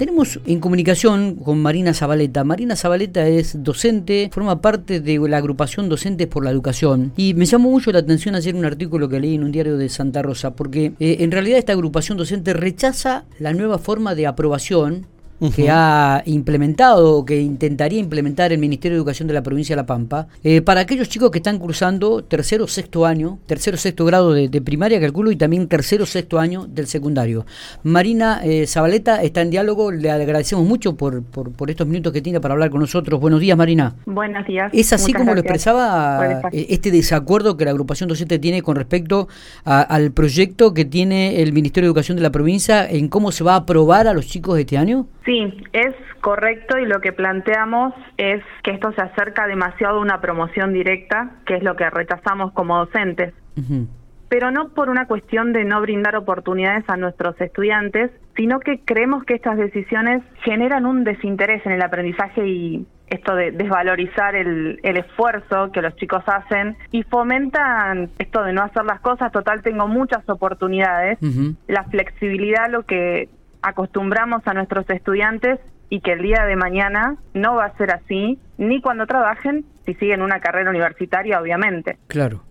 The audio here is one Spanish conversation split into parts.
Tenemos en comunicación con Marina Zabaleta. Marina Zabaleta es docente, forma parte de la agrupación Docentes por la Educación. Y me llamó mucho la atención ayer un artículo que leí en un diario de Santa Rosa, porque eh, en realidad esta agrupación docente rechaza la nueva forma de aprobación que ha implementado o que intentaría implementar el Ministerio de Educación de la provincia de La Pampa, eh, para aquellos chicos que están cursando tercero o sexto año, tercero o sexto grado de, primaria, calculo, y también tercero o sexto año del secundario. Marina eh, Zabaleta está en diálogo, le agradecemos mucho por, por, estos minutos que tiene para hablar con nosotros. Buenos días, Marina. Buenos días. ¿Es así como lo expresaba eh, este desacuerdo que la agrupación docente tiene con respecto al proyecto que tiene el Ministerio de Educación de la provincia en cómo se va a aprobar a los chicos este año? Sí, es correcto y lo que planteamos es que esto se acerca demasiado a una promoción directa, que es lo que rechazamos como docentes. Pero no por una cuestión de no brindar oportunidades a nuestros estudiantes, sino que creemos que estas decisiones generan un desinterés en el aprendizaje y esto de desvalorizar el, esfuerzo que los chicos hacen y fomentan esto de no hacer las cosas, total tengo muchas oportunidades, la flexibilidad lo que acostumbramos a nuestros estudiantes y que el día de mañana no va a ser así, ni cuando trabajen, si siguen una carrera universitaria, obviamente. Claro.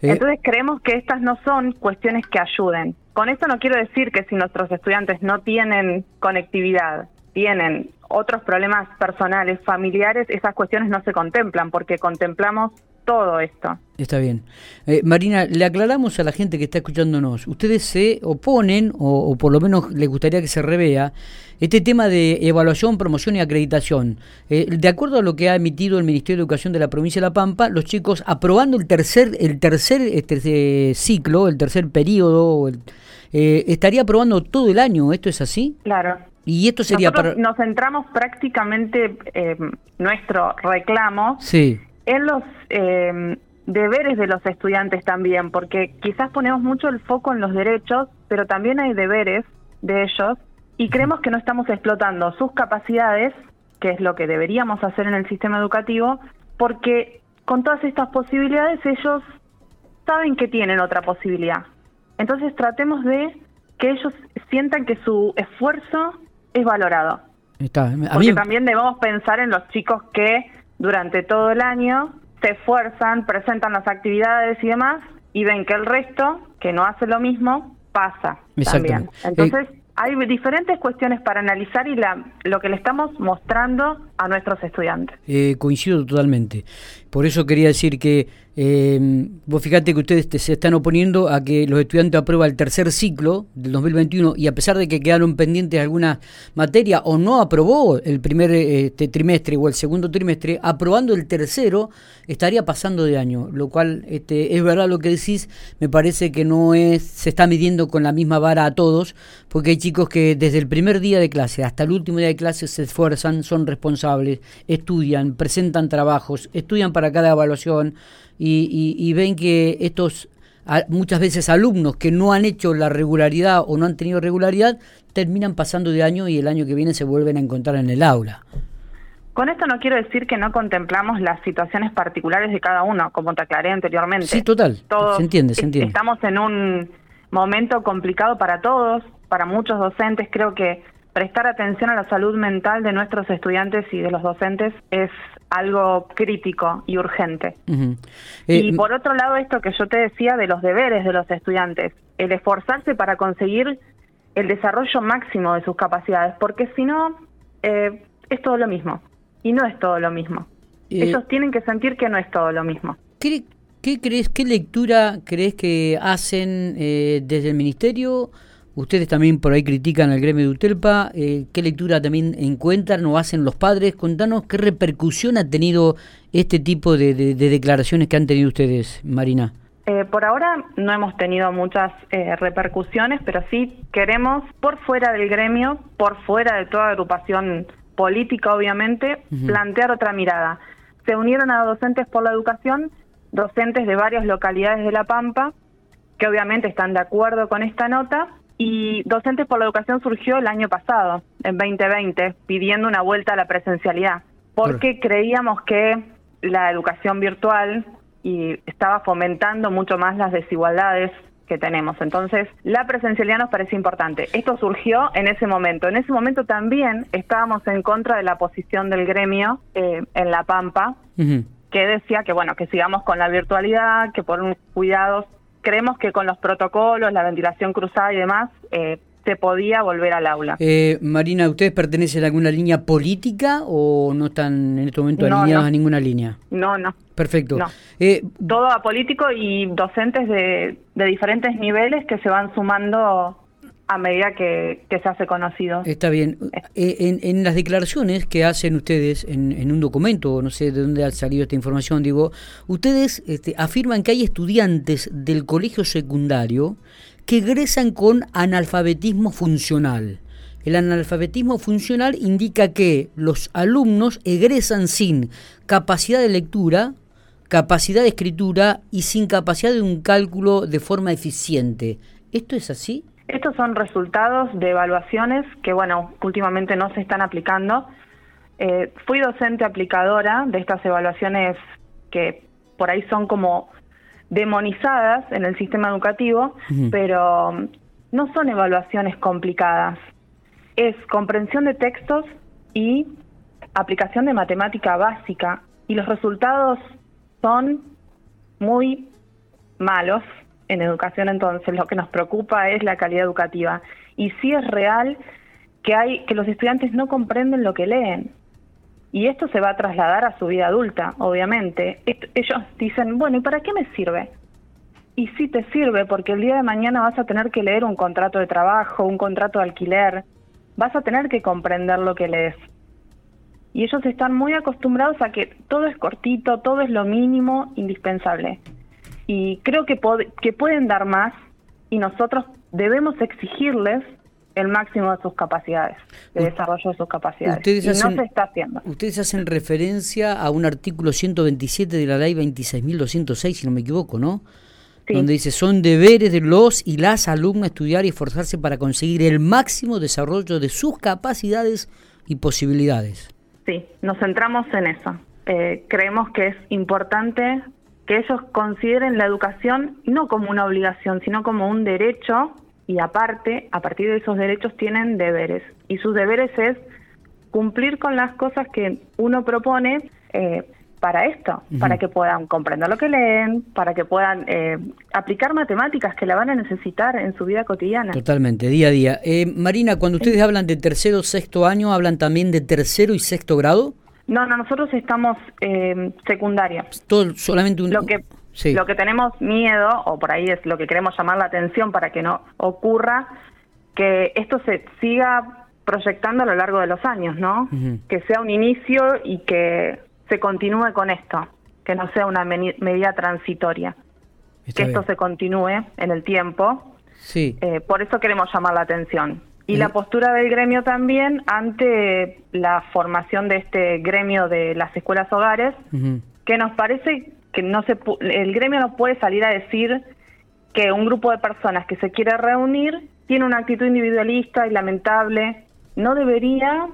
Eh, Entonces creemos que estas no son cuestiones que ayuden. Con esto no quiero decir que si nuestros estudiantes no tienen conectividad, tienen otros problemas personales, familiares, esas cuestiones no se contemplan, porque contemplamos todo esto. Está bien. Eh, Marina, le aclaramos a la gente que está escuchándonos, ustedes se oponen, o, por lo menos les gustaría que se revea, este tema de evaluación, promoción y acreditación. Eh, de acuerdo a lo que ha emitido el Ministerio de Educación de la provincia de La Pampa, los chicos aprobando el tercer, el tercer este, ciclo, el tercer periodo, eh, estaría aprobando todo el año, ¿esto es así? Claro. Y esto sería para... Nos centramos prácticamente nuestro reclamo sí en los eh, deberes de los estudiantes también, porque quizás ponemos mucho el foco en los derechos, pero también hay deberes de ellos y creemos que no estamos explotando sus capacidades, que es lo que deberíamos hacer en el sistema educativo, porque con todas estas posibilidades ellos saben que tienen otra posibilidad. Entonces tratemos de que ellos sientan que su esfuerzo es valorado. Está. Porque también debemos pensar en los chicos que durante todo el año, se esfuerzan, presentan las actividades y demás, y ven que el resto, que no hace lo mismo, pasa también. Entonces, hay diferentes cuestiones para analizar y la, lo que le estamos mostrando a nuestros estudiantes. Eh, coincido totalmente. Por eso quería decir que eh, vos fíjate que ustedes se están oponiendo a que los estudiantes aprueben el tercer ciclo del 2021 y a pesar de que quedaron pendientes alguna materia o no aprobó el primer este, trimestre o el segundo trimestre, aprobando el tercero estaría pasando de año, lo cual este, es verdad lo que decís, me parece que no es se está midiendo con la misma vara a todos, porque hay chicos que desde el primer día de clase hasta el último día de clase se esfuerzan, son responsables, estudian, presentan trabajos, estudian para cada evaluación y, ven que estos muchas veces alumnos que no han hecho la regularidad o no han tenido regularidad terminan pasando de año y el año que viene se vuelven a encontrar en el aula. Con esto no quiero decir que no contemplamos las situaciones particulares de cada uno, como te aclaré anteriormente. Sí, total. se entiende, se entiende. Estamos en un momento complicado para todos, para muchos docentes. Creo que prestar atención a la salud mental de nuestros estudiantes y de los docentes es algo crítico y urgente. y eh, por otro lado, esto que yo te decía de los deberes de los estudiantes, el esforzarse para conseguir el desarrollo máximo de sus capacidades, porque si no, eh, es todo lo mismo. Y no es todo lo mismo. Eh, Ellos tienen que sentir que no es todo lo mismo. ¿Qué, qué crees, qué lectura crees que hacen desde el ministerio? Ustedes también por ahí critican al gremio de Utelpa. Eh, ¿Qué lectura también encuentran o hacen los padres? Contanos qué repercusión ha tenido este tipo de, declaraciones que han tenido ustedes, Marina. Eh, por ahora no hemos tenido muchas eh, repercusiones, pero sí queremos, por fuera del gremio, por fuera de toda agrupación política, obviamente, plantear otra mirada. Se unieron a docentes por la educación, docentes de varias localidades de La Pampa, que obviamente están de acuerdo con esta nota y Docentes por la Educación surgió el año pasado, en 2020, pidiendo una vuelta a la presencialidad, porque creíamos que la educación virtual y estaba fomentando mucho más las desigualdades que tenemos. Entonces, la presencialidad nos parece importante. Esto surgió en ese momento. En ese momento también estábamos en contra de la posición del gremio eh, en La Pampa, que decía que, bueno, que sigamos con la virtualidad, que por un cuidados, creemos que con los protocolos, la ventilación cruzada y demás, eh, se podía volver al aula. Eh, Marina, ¿ustedes pertenecen a alguna línea política o no están en este momento alineados a ninguna línea? No, no. Perfecto. Eh, Todo a político y docentes de, diferentes niveles que se van sumando a medida que, se hace conocido. Está bien. Eh, en, las declaraciones que hacen ustedes en, un documento, no sé de dónde ha salido esta información, digo, ustedes este, afirman que hay estudiantes del colegio secundario que egresan con analfabetismo funcional. El analfabetismo funcional indica que los alumnos egresan sin capacidad de lectura, capacidad de escritura y sin capacidad de un cálculo de forma eficiente. ¿Esto es así? Estos son resultados de evaluaciones que, bueno, últimamente no se están aplicando. Eh, fui docente aplicadora de estas evaluaciones que por ahí son como demonizadas en el sistema educativo, pero no son evaluaciones complicadas. Es comprensión de textos y aplicación de matemática básica y los resultados son muy malos en educación entonces lo que nos preocupa es la calidad educativa y sí es real que hay que los estudiantes no comprenden lo que leen y esto se va a trasladar a su vida adulta, obviamente. ellos dicen, bueno, ¿y para qué me sirve? Y sí te sirve porque el día de mañana vas a tener que leer un contrato de trabajo, un contrato de alquiler, vas a tener que comprender lo que lees. Y ellos están muy acostumbrados a que todo es cortito, todo es lo mínimo indispensable. Y creo que, que pueden dar más y nosotros debemos exigirles el máximo de sus capacidades, de desarrollo de sus capacidades. Ustedes y no se está haciendo. Ustedes hacen referencia a un artículo 127 de la ley 26.206, si no me equivoco, ¿no? Donde dice, son deberes de los y las alumnas estudiar y esforzarse para conseguir el máximo desarrollo de sus capacidades y posibilidades. Sí, nos centramos en eso. Eh, creemos que es importante que ellos consideren la educación no como una obligación, sino como un derecho y aparte, a partir de esos derechos tienen deberes. Y sus deberes es cumplir con las cosas que uno propone eh, para esto, para que puedan comprender lo que leen, para que puedan eh, aplicar matemáticas que la van a necesitar en su vida cotidiana. Totalmente, día a día. Eh, Marina, cuando ustedes hablan de tercero, sexto año, ¿hablan también de tercero y sexto grado? No, no, nosotros estamos eh, secundaria. Todo, solamente un... Lo que lo que tenemos miedo, o por ahí es lo que queremos llamar la atención para que no ocurra, que esto se siga proyectando a lo largo de los años, ¿no? Que sea un inicio y que se continúe con esto, que no sea una medida transitoria, que esto se continúe en el tiempo. Sí. Eh, por eso queremos llamar la atención. Y la postura del gremio también ante la formación de este gremio de las escuelas hogares, que nos parece que no se el gremio no puede salir a decir que un grupo de personas que se quiere reunir tiene una actitud individualista y lamentable. No debería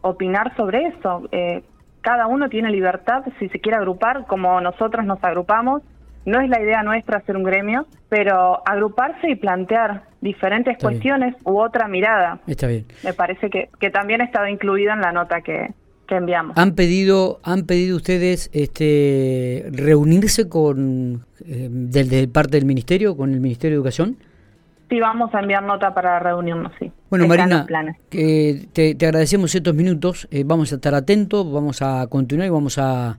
opinar sobre eso. Eh, cada uno tiene libertad si se quiere agrupar, como nosotros nos agrupamos. No es la idea nuestra hacer un gremio, pero agruparse y plantear diferentes cuestiones u otra mirada. Está bien. Me parece que, que también estaba incluida en la nota que, que enviamos. ¿Han pedido, han pedido ustedes este, reunirse con eh, desde parte del Ministerio, con el Ministerio de Educación? Sí, vamos a enviar nota para reunirnos, sí. Bueno, Marina, te, te, agradecemos estos minutos, eh, vamos a estar atentos, vamos a continuar y vamos a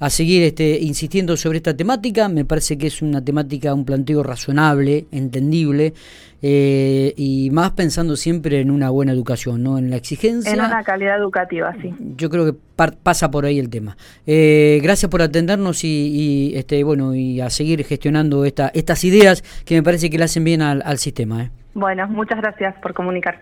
a seguir este, insistiendo sobre esta temática. Me parece que es una temática, un planteo razonable, entendible, eh, y más pensando siempre en una buena educación, ¿no? En la exigencia. En una calidad educativa, sí. Yo creo que pasa por ahí el tema. Eh, gracias por atendernos y, este, bueno, y a seguir gestionando esta, estas ideas que me parece que le hacen bien al, al sistema. ¿eh? Bueno, muchas gracias por comunicarse.